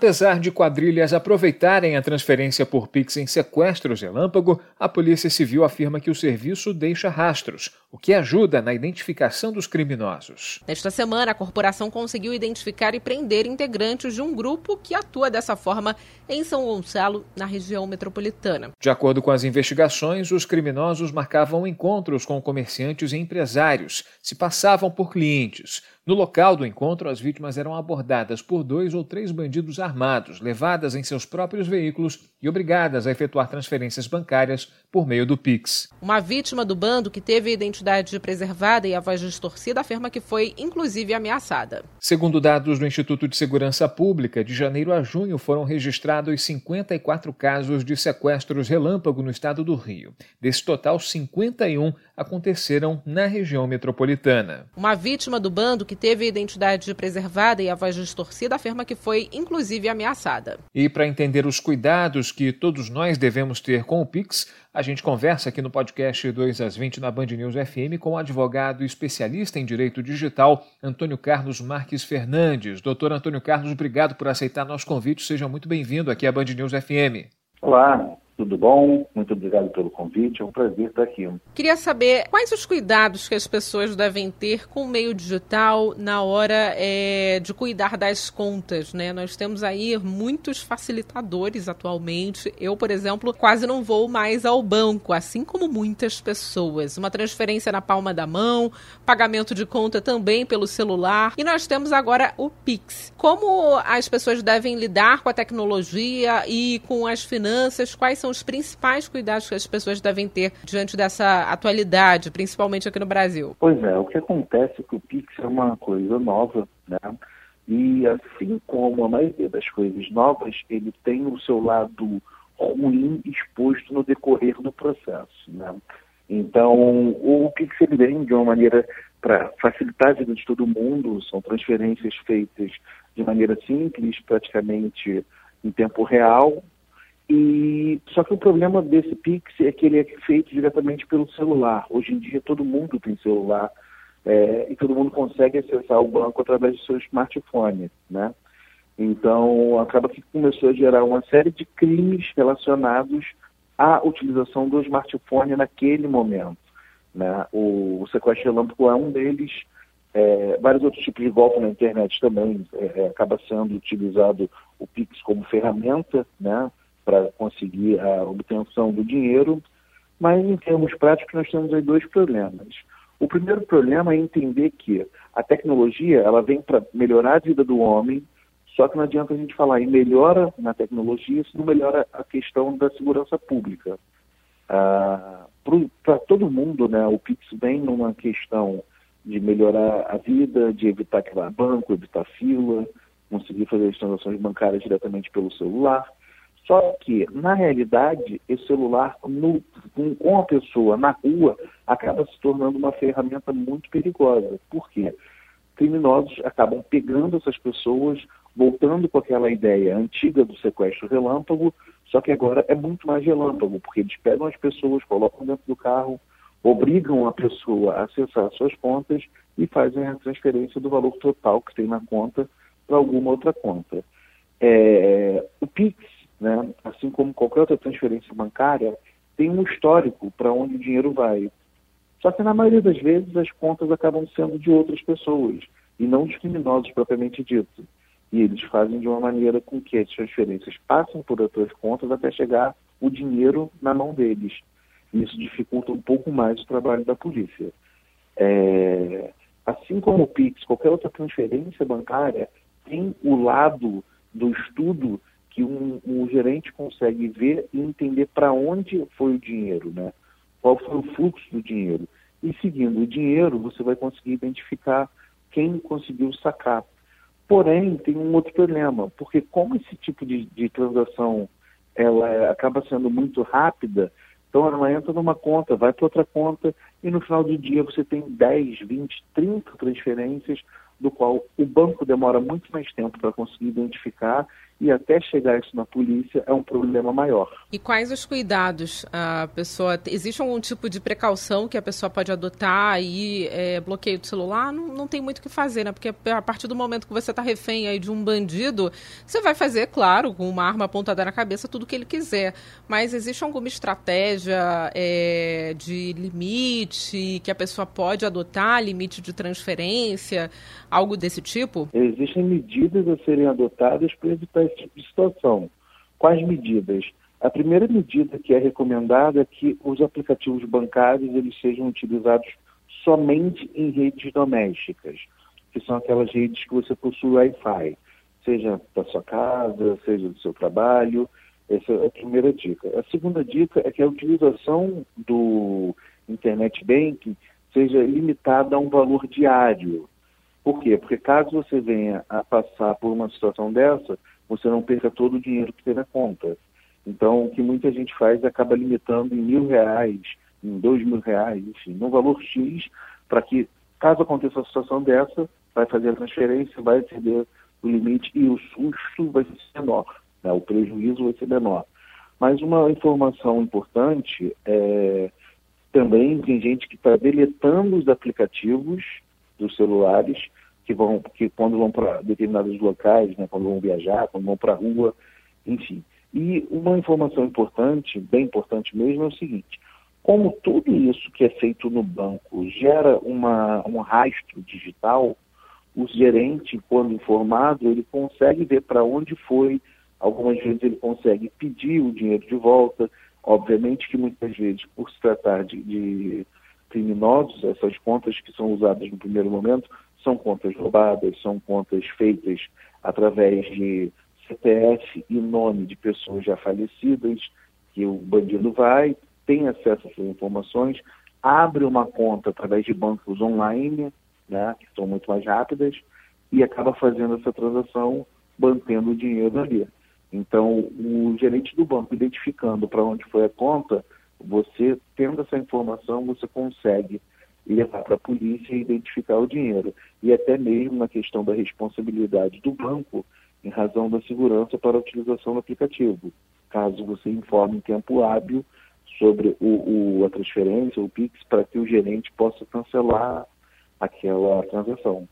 Apesar de quadrilhas aproveitarem a transferência por Pix em sequestros relâmpago, a Polícia Civil afirma que o serviço deixa rastros, o que ajuda na identificação dos criminosos. Nesta semana, a corporação conseguiu identificar e prender integrantes de um grupo que atua dessa forma em São Gonçalo, na região metropolitana. De acordo com as investigações, os criminosos marcavam encontros com comerciantes e empresários, se passavam por clientes. No local do encontro, as vítimas eram abordadas por dois ou três bandidos armados, levadas em seus próprios veículos e obrigadas a efetuar transferências bancárias por meio do Pix. Uma vítima do bando que teve a identidade preservada e a voz distorcida afirma que foi, inclusive, ameaçada. Segundo dados do Instituto de Segurança Pública, de janeiro a junho foram registrados 54 casos de sequestros relâmpago no estado do Rio. Desse total, 51 aconteceram na região metropolitana. Uma vítima do bando que teve a identidade preservada e a voz distorcida afirma que foi, inclusive, ameaçada. E para entender os cuidados que todos nós devemos ter com o Pix, a gente conversa aqui no podcast 2 às 20 na Band News FM com o advogado especialista em direito digital, Antônio Carlos Marques Fernandes. Doutor Antônio Carlos, obrigado por aceitar nosso convite. Seja muito bem-vindo aqui à Band News FM. Olá, tudo bom? Muito obrigado pelo convite. É um prazer estar aqui. Queria saber quais os cuidados que as pessoas devem ter com o meio digital na hora é, de cuidar das contas, né? Nós temos aí muitos facilitadores atualmente. Eu, por exemplo, quase não vou mais ao banco, assim como muitas pessoas. Uma transferência na palma da mão, pagamento de conta também pelo celular. E nós temos agora o Pix. Como as pessoas devem lidar com a tecnologia e com as finanças? Quais são os principais cuidados que as pessoas devem ter diante dessa atualidade, principalmente aqui no Brasil? Pois é, o que acontece é que o Pix é uma coisa nova, né? E assim como a maioria das coisas novas, ele tem o seu lado ruim exposto no decorrer do processo, né? Então, o Pix ele vem de uma maneira para facilitar a vida de todo mundo, são transferências feitas de maneira simples, praticamente em tempo real, e só que o problema desse Pix é que ele é feito diretamente pelo celular. Hoje em dia todo mundo tem celular é, e todo mundo consegue acessar o banco através do seu smartphone, né? Então acaba que começou a gerar uma série de crimes relacionados à utilização do smartphone naquele momento. Né? O, o sequestro relâmpago é um deles. É, vários outros tipos de golpe na internet também é, é acaba sendo utilizado o Pix como ferramenta, né? Para conseguir a obtenção do dinheiro, mas em termos práticos nós temos aí dois problemas. O primeiro problema é entender que a tecnologia ela vem para melhorar a vida do homem, só que não adianta a gente falar em melhora na tecnologia se não melhora a questão da segurança pública. Ah, para todo mundo, né, o Pix vem numa questão de melhorar a vida, de evitar que vá banco, evitar fila, conseguir fazer as transações bancárias diretamente pelo celular. Só que, na realidade, esse celular no, com, a pessoa na rua acaba se tornando uma ferramenta muito perigosa. Por quê? Criminosos acabam pegando essas pessoas, voltando com aquela ideia antiga do sequestro relâmpago, só que agora é muito mais relâmpago, porque eles pegam as pessoas, colocam dentro do carro, obrigam a pessoa a acessar suas contas e fazem a transferência do valor total que tem na conta para alguma outra conta. É, o Pix né? assim como qualquer outra transferência bancária, tem um histórico para onde o dinheiro vai. Só que na maioria das vezes as contas acabam sendo de outras pessoas e não dos criminosos propriamente dito. E eles fazem de uma maneira com que as transferências passem por outras contas até chegar o dinheiro na mão deles. Isso dificulta um pouco mais o trabalho da polícia. É... Assim como o PIX, qualquer outra transferência bancária tem o lado do estudo que um, um gerente consegue ver e entender para onde foi o dinheiro, né? qual foi o fluxo do dinheiro. E seguindo o dinheiro, você vai conseguir identificar quem conseguiu sacar. Porém, tem um outro problema, porque como esse tipo de, de transação ela acaba sendo muito rápida, então ela entra numa conta, vai para outra conta, e no final do dia você tem 10, 20, 30 transferências, do qual o banco demora muito mais tempo para conseguir identificar e até chegar isso na polícia é um problema maior. E quais os cuidados a pessoa existe algum tipo de precaução que a pessoa pode adotar aí é, bloqueio do celular não, não tem muito o que fazer, né? Porque a partir do momento que você está refém aí de um bandido, você vai fazer, claro, com uma arma apontada na cabeça tudo que ele quiser. Mas existe alguma estratégia é, de limite que a pessoa pode adotar, limite de transferência, algo desse tipo? Existem medidas a serem adotadas para evitar esse tipo de situação. Quais medidas? A primeira medida que é recomendada é que os aplicativos bancários eles sejam utilizados somente em redes domésticas, que são aquelas redes que você possui Wi-Fi, seja da sua casa, seja do seu trabalho. Essa é a primeira dica. A segunda dica é que a utilização do Internet Banking seja limitada a um valor diário. Por quê? Porque caso você venha a passar por uma situação dessa, você não perca todo o dinheiro que tem na conta. Então, o que muita gente faz é acaba limitando em mil reais, em dois mil reais, enfim, num valor X, para que, caso aconteça uma situação dessa, vai fazer a transferência, vai exceder o limite e o susto vai ser menor, né? o prejuízo vai ser menor. Mas uma informação importante é também tem gente que está deletando os aplicativos dos celulares que vão que quando vão para determinados locais, né, quando vão viajar, quando vão para a rua, enfim. E uma informação importante, bem importante mesmo, é o seguinte: como tudo isso que é feito no banco gera uma, um rastro digital, o gerente, quando informado, ele consegue ver para onde foi, algumas vezes ele consegue pedir o dinheiro de volta. Obviamente que muitas vezes, por se tratar de, de criminosos, essas contas que são usadas no primeiro momento são contas roubadas, são contas feitas através de CPF e nome de pessoas já falecidas, que o bandido vai, tem acesso a essas informações, abre uma conta através de bancos online, né, que são muito mais rápidas, e acaba fazendo essa transação mantendo o dinheiro ali. Então, o gerente do banco identificando para onde foi a conta, você tendo essa informação, você consegue levar para a polícia e identificar o dinheiro. E até mesmo na questão da responsabilidade do banco, em razão da segurança para a utilização do aplicativo. Caso você informe em tempo hábil sobre o, o, a transferência, o PIX, para que o gerente possa cancelar aquela transação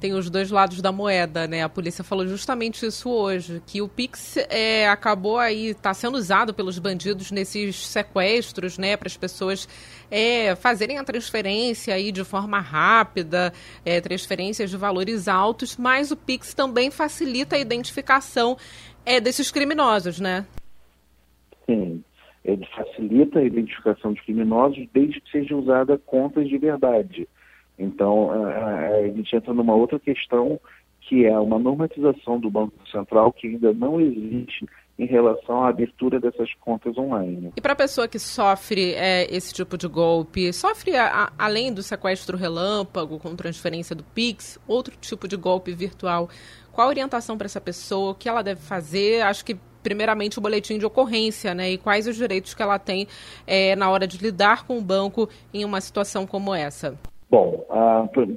tem os dois lados da moeda, né? A polícia falou justamente isso hoje, que o Pix é, acabou aí, está sendo usado pelos bandidos nesses sequestros, né? Para as pessoas é, fazerem a transferência aí de forma rápida, é, transferências de valores altos, mas o Pix também facilita a identificação é, desses criminosos, né? Sim, ele facilita a identificação de criminosos desde que seja usada contas de verdade. Então, a, gente entra numa outra questão que é uma normatização do Banco Central que ainda não existe em relação à abertura dessas contas online. E para a pessoa que sofre é, esse tipo de golpe, sofre a, além do sequestro relâmpago com transferência do Pix, outro tipo de golpe virtual, qual a orientação para essa pessoa? O que ela deve fazer? Acho que primeiramente o boletim de ocorrência, né? E quais os direitos que ela tem é, na hora de lidar com o banco em uma situação como essa? Bom,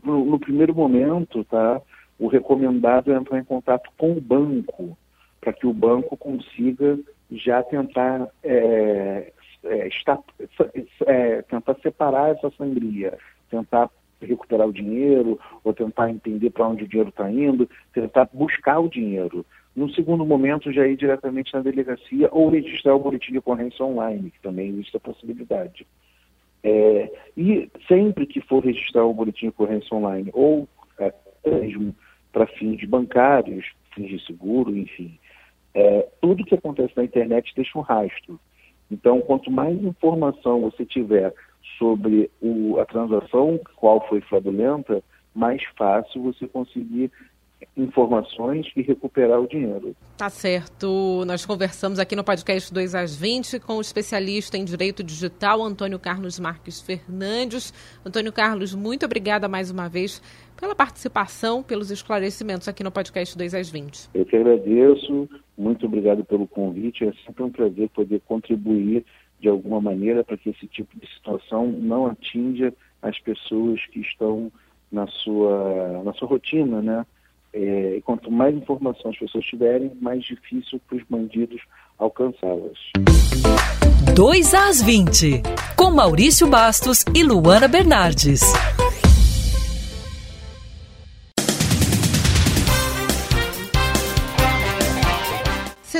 no primeiro momento, tá, o recomendado é entrar em contato com o banco, para que o banco consiga já tentar, é, é, estar, é, tentar separar essa sangria, tentar recuperar o dinheiro, ou tentar entender para onde o dinheiro está indo, tentar buscar o dinheiro. No segundo momento, já ir diretamente na delegacia ou registrar o boletim de ocorrência online, que também existe a possibilidade. É, e sempre que for registrar o boletim de ocorrência online, ou é, mesmo para fins bancários, fins de seguro, enfim, é, tudo que acontece na internet deixa um rastro. Então, quanto mais informação você tiver sobre o, a transação, qual foi fraudulenta, mais fácil você conseguir informações e recuperar o dinheiro. Tá certo. Nós conversamos aqui no podcast 2 às 20 com o especialista em direito digital, Antônio Carlos Marques Fernandes. Antônio Carlos, muito obrigada mais uma vez pela participação, pelos esclarecimentos aqui no podcast 2 às 20. Eu que agradeço, muito obrigado pelo convite. É sempre um prazer poder contribuir de alguma maneira para que esse tipo de situação não atinja as pessoas que estão na sua, na sua rotina, né? É, quanto mais informação as pessoas tiverem, mais difícil para os bandidos alcançá-las. 2 às 20, com Maurício Bastos e Luana Bernardes.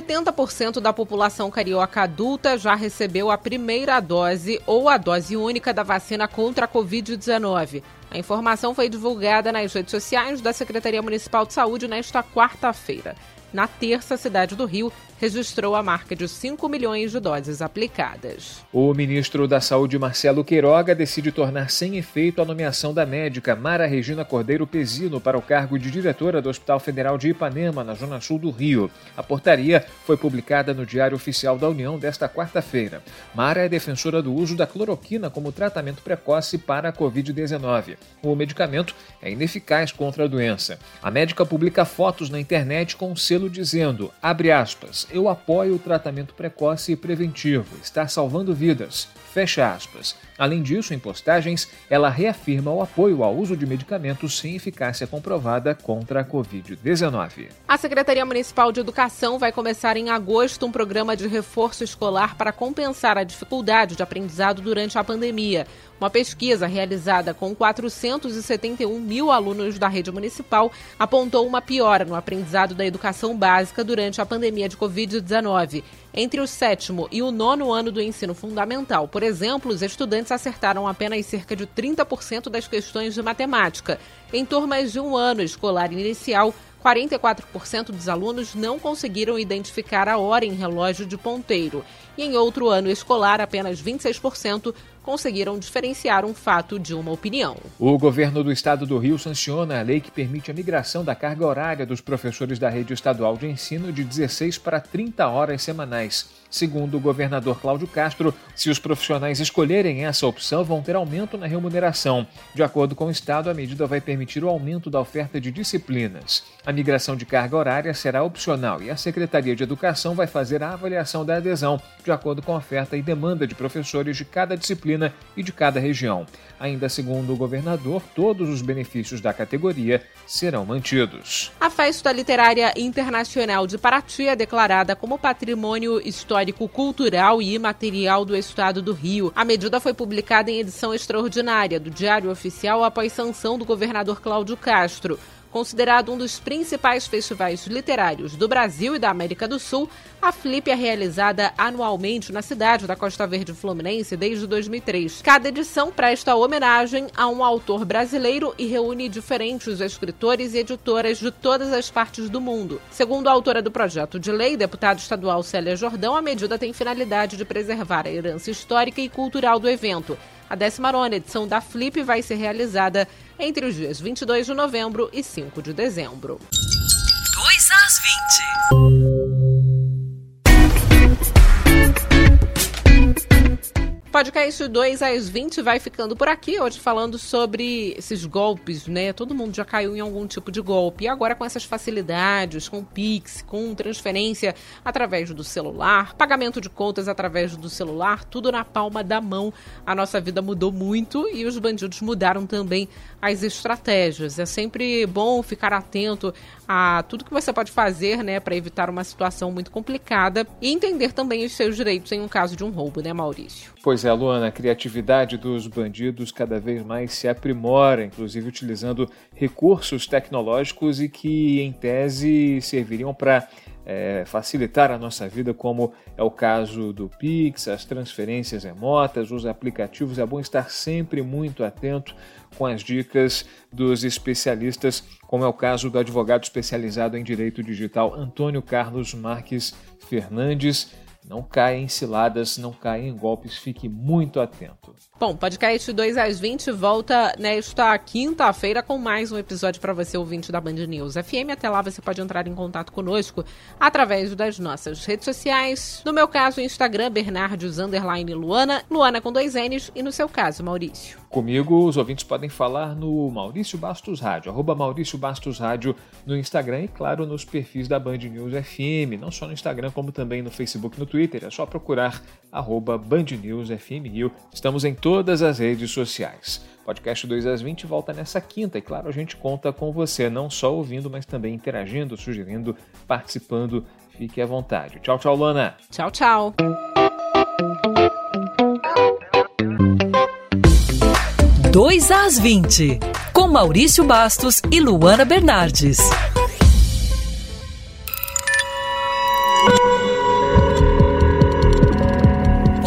70% da população carioca adulta já recebeu a primeira dose ou a dose única da vacina contra a Covid-19. A informação foi divulgada nas redes sociais da Secretaria Municipal de Saúde nesta quarta-feira. Na terça, a cidade do Rio registrou a marca de 5 milhões de doses aplicadas. O ministro da Saúde, Marcelo Queiroga, decide tornar sem efeito a nomeação da médica Mara Regina Cordeiro Pezino para o cargo de diretora do Hospital Federal de Ipanema, na Zona Sul do Rio. A portaria foi publicada no Diário Oficial da União desta quarta-feira. Mara é defensora do uso da cloroquina como tratamento precoce para a Covid-19. O medicamento é ineficaz contra a doença. A médica publica fotos na internet com um selo dizendo, abre aspas, eu apoio o tratamento precoce e preventivo, está salvando vidas. Fecha aspas. Além disso, em postagens, ela reafirma o apoio ao uso de medicamentos sem eficácia comprovada contra a Covid-19. A Secretaria Municipal de Educação vai começar em agosto um programa de reforço escolar para compensar a dificuldade de aprendizado durante a pandemia. Uma pesquisa realizada com 471 mil alunos da rede municipal apontou uma piora no aprendizado da educação básica durante a pandemia de Covid-19. Entre o sétimo e o nono ano do ensino fundamental, por exemplo, os estudantes acertaram apenas cerca de 30% das questões de matemática. Em turmas de um ano escolar inicial, 44% dos alunos não conseguiram identificar a hora em relógio de ponteiro. E em outro ano escolar, apenas 26% conseguiram diferenciar um fato de uma opinião. O governo do estado do Rio sanciona a lei que permite a migração da carga horária dos professores da rede estadual de ensino de 16 para 30 horas semanais. Segundo o governador Cláudio Castro, se os profissionais escolherem essa opção, vão ter aumento na remuneração. De acordo com o Estado, a medida vai permitir o aumento da oferta de disciplinas. A migração de carga horária será opcional e a Secretaria de Educação vai fazer a avaliação da adesão, de acordo com a oferta e demanda de professores de cada disciplina e de cada região. Ainda segundo o governador, todos os benefícios da categoria serão mantidos. A Festa Literária Internacional de Paraty é declarada como patrimônio histórico cultural e imaterial do Estado do Rio. A medida foi publicada em edição extraordinária do Diário Oficial após sanção do governador Cláudio Castro. Considerado um dos principais festivais literários do Brasil e da América do Sul, a Flip é realizada anualmente na cidade da Costa Verde Fluminense desde 2003. Cada edição presta homenagem a um autor brasileiro e reúne diferentes escritores e editoras de todas as partes do mundo. Segundo a autora do projeto de lei, deputada estadual Célia Jordão, a medida tem finalidade de preservar a herança histórica e cultural do evento. A 19 edição da Flip vai ser realizada entre os dias 22 de novembro e 5 de dezembro. 2 às 20. Podcast 2 às 20 vai ficando por aqui, hoje falando sobre esses golpes, né? Todo mundo já caiu em algum tipo de golpe. E agora com essas facilidades, com Pix, com transferência através do celular, pagamento de contas através do celular, tudo na palma da mão. A nossa vida mudou muito e os bandidos mudaram também as estratégias. É sempre bom ficar atento a tudo que você pode fazer, né, para evitar uma situação muito complicada e entender também os seus direitos em um caso de um roubo, né, Maurício? Pois é, Luana, a criatividade dos bandidos cada vez mais se aprimora, inclusive utilizando recursos tecnológicos e que, em tese, serviriam para é, facilitar a nossa vida, como é o caso do Pix, as transferências remotas, os aplicativos. É bom estar sempre muito atento com as dicas dos especialistas, como é o caso do advogado especializado em direito digital Antônio Carlos Marques Fernandes. Não caia em ciladas, não caia em golpes, fique muito atento. Bom, podcast 2 às 20 volta nesta quinta-feira com mais um episódio para você, ouvinte da Band News FM. Até lá você pode entrar em contato conosco através das nossas redes sociais. No meu caso, Instagram, Bernardes Luana, Luana com dois N's, e no seu caso, Maurício. Comigo, os ouvintes podem falar no Maurício Bastos Rádio, arroba Maurício Bastos Rádio no Instagram e, claro, nos perfis da Band News FM, não só no Instagram, como também no Facebook, no Twitter, é só procurar arroba Band News FM Rio. Estamos em todas as redes sociais. Podcast 2 às 20 volta nessa quinta e, claro, a gente conta com você, não só ouvindo, mas também interagindo, sugerindo, participando. Fique à vontade. Tchau, tchau, Lana. Tchau, tchau. 2 às 20, com Maurício Bastos e Luana Bernardes.